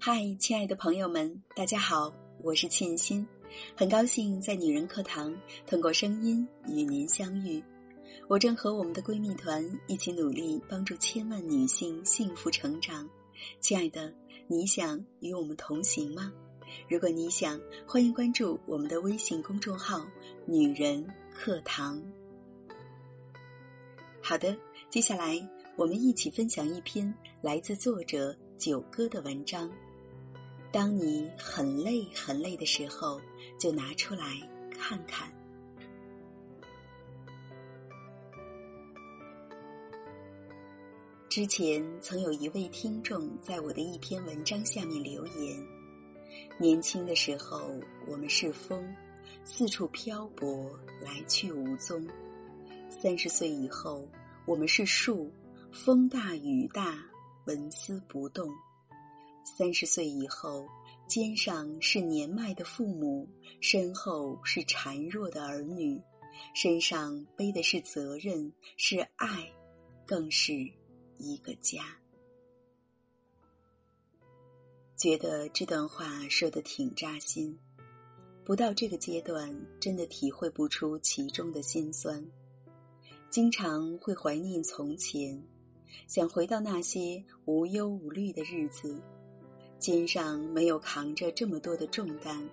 嗨，亲爱的朋友们，大家好，我是沁心，很高兴在女人课堂通过声音与您相遇。我正和我们的闺蜜团一起努力，帮助千万女性幸福成长。亲爱的，你想与我们同行吗？如果你想，欢迎关注我们的微信公众号“女人课堂”。好的，接下来我们一起分享一篇来自作者九哥的文章。当你很累很累的时候，就拿出来看看。之前曾有一位听众在我的一篇文章下面留言：年轻的时候，我们是风，四处漂泊，来去无踪；三十岁以后，我们是树，风大雨大，纹丝不动。三十岁以后，肩上是年迈的父母，身后是孱弱的儿女，身上背的是责任，是爱，更是一个家。觉得这段话说的挺扎心，不到这个阶段，真的体会不出其中的辛酸，经常会怀念从前，想回到那些无忧无虑的日子。肩上没有扛着这么多的重担，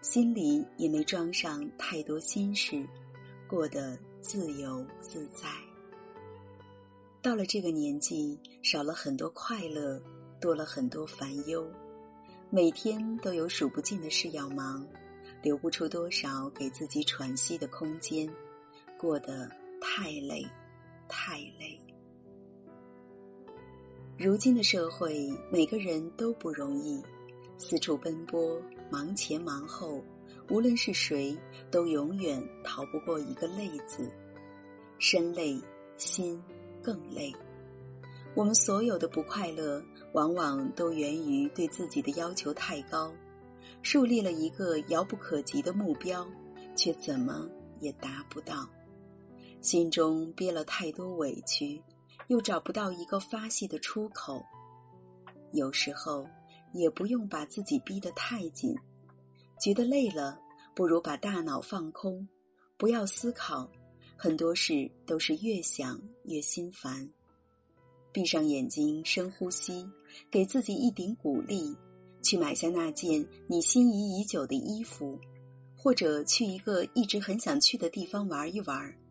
心里也没装上太多心事，过得自由自在。到了这个年纪，少了很多快乐，多了很多烦忧，每天都有数不尽的事要忙，留不出多少给自己喘息的空间，过得太累，太累。如今的社会，每个人都不容易，四处奔波，忙前忙后，无论是谁，都永远逃不过一个“累”字。身累，心更累。我们所有的不快乐，往往都源于对自己的要求太高，树立了一个遥不可及的目标，却怎么也达不到，心中憋了太多委屈。又找不到一个发泄的出口，有时候也不用把自己逼得太紧，觉得累了，不如把大脑放空，不要思考，很多事都是越想越心烦。闭上眼睛，深呼吸，给自己一点鼓励，去买下那件你心仪已久的衣服，或者去一个一直很想去的地方玩一玩。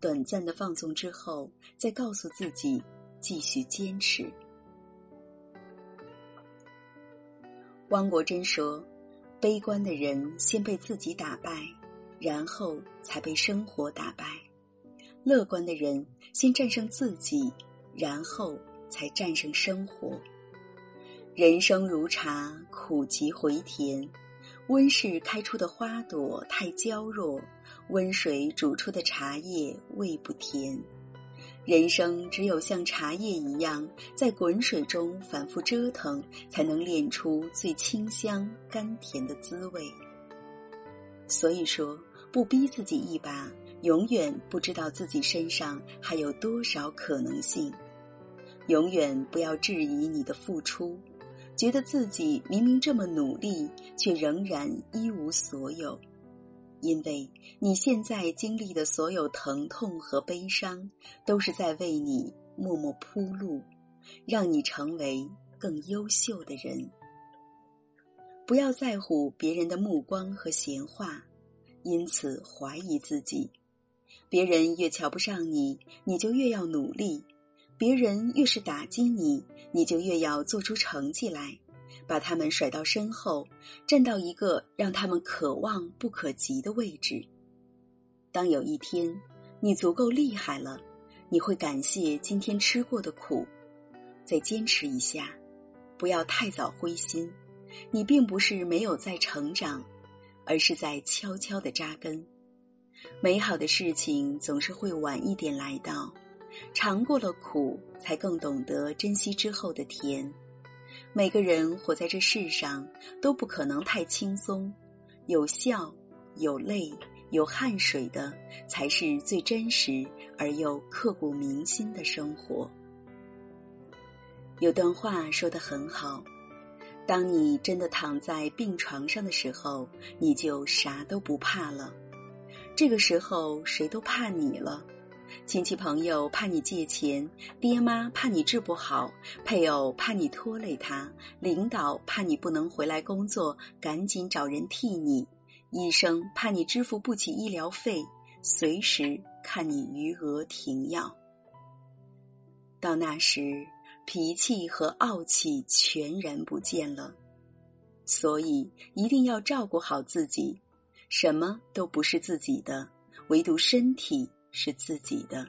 短暂的放纵之后，再告诉自己继续坚持。汪国真说：“悲观的人先被自己打败，然后才被生活打败；乐观的人先战胜自己，然后才战胜生活。人生如茶，苦极回甜。”温室开出的花朵太娇弱，温水煮出的茶叶味不甜。人生只有像茶叶一样，在滚水中反复折腾，才能炼出最清香甘甜的滋味。所以说，不逼自己一把，永远不知道自己身上还有多少可能性。永远不要质疑你的付出。觉得自己明明这么努力，却仍然一无所有，因为你现在经历的所有疼痛和悲伤，都是在为你默默铺路，让你成为更优秀的人。不要在乎别人的目光和闲话，因此怀疑自己。别人越瞧不上你，你就越要努力。别人越是打击你，你就越要做出成绩来，把他们甩到身后，站到一个让他们可望不可及的位置。当有一天你足够厉害了，你会感谢今天吃过的苦，再坚持一下，不要太早灰心。你并不是没有在成长，而是在悄悄的扎根。美好的事情总是会晚一点来到。尝过了苦，才更懂得珍惜之后的甜。每个人活在这世上，都不可能太轻松。有笑、有泪、有汗水的，才是最真实而又刻骨铭心的生活。有段话说得很好：当你真的躺在病床上的时候，你就啥都不怕了。这个时候，谁都怕你了。亲戚朋友怕你借钱，爹妈怕你治不好，配偶怕你拖累他，领导怕你不能回来工作，赶紧找人替你，医生怕你支付不起医疗费，随时看你余额停药。到那时。脾气和傲气全然不见了，所以一定要照顾好自己。什么都不是自己的，唯独身体是自己的。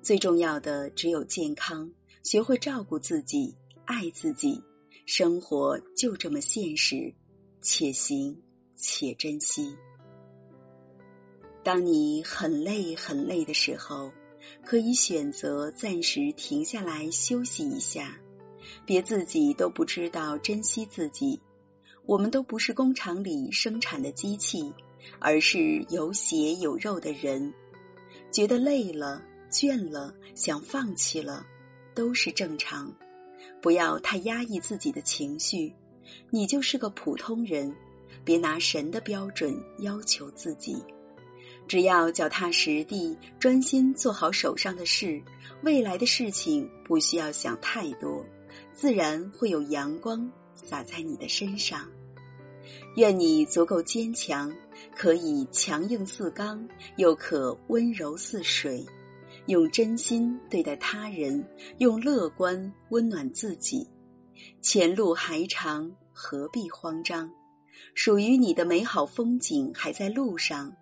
最重要的只有健康，学会照顾自己，爱自己。生活就这么现实，且行且珍惜。当你很累很累的时候。可以选择暂时停下来休息一下，别自己都不知道珍惜自己。我们都不是工厂里生产的机器，而是有血有肉的人。觉得累了、倦了、想放弃了，都是正常。不要太压抑自己的情绪，你就是个普通人，别拿神的标准要求自己。只要脚踏实地、专心做好手上的事，未来的事情不需要想太多，自然会有阳光洒在你的身上。愿你足够坚强，可以强硬似钢，又可温柔似水，用真心对待他人，用乐观温暖自己。前路还长，何必慌张？属于你的美好风景还在路上。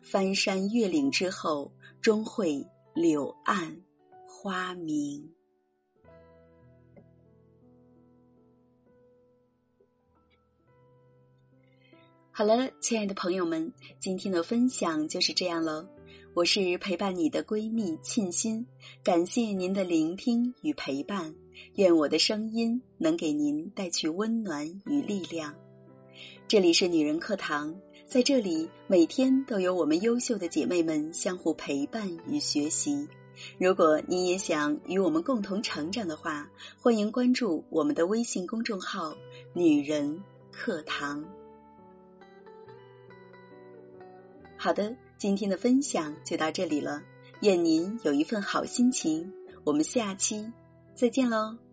翻山越岭之后，终会柳暗花明。好了，亲爱的朋友们，今天的分享就是这样了。我是陪伴你的闺蜜沁心，感谢您的聆听与陪伴，愿我的声音能给您带去温暖与力量。这里是女人课堂。在这里，每天都有我们优秀的姐妹们相互陪伴与学习。如果你也想与我们共同成长的话，欢迎关注我们的微信公众号“女人课堂”。好的，今天的分享就到这里了，愿您有一份好心情。我们下期再见喽。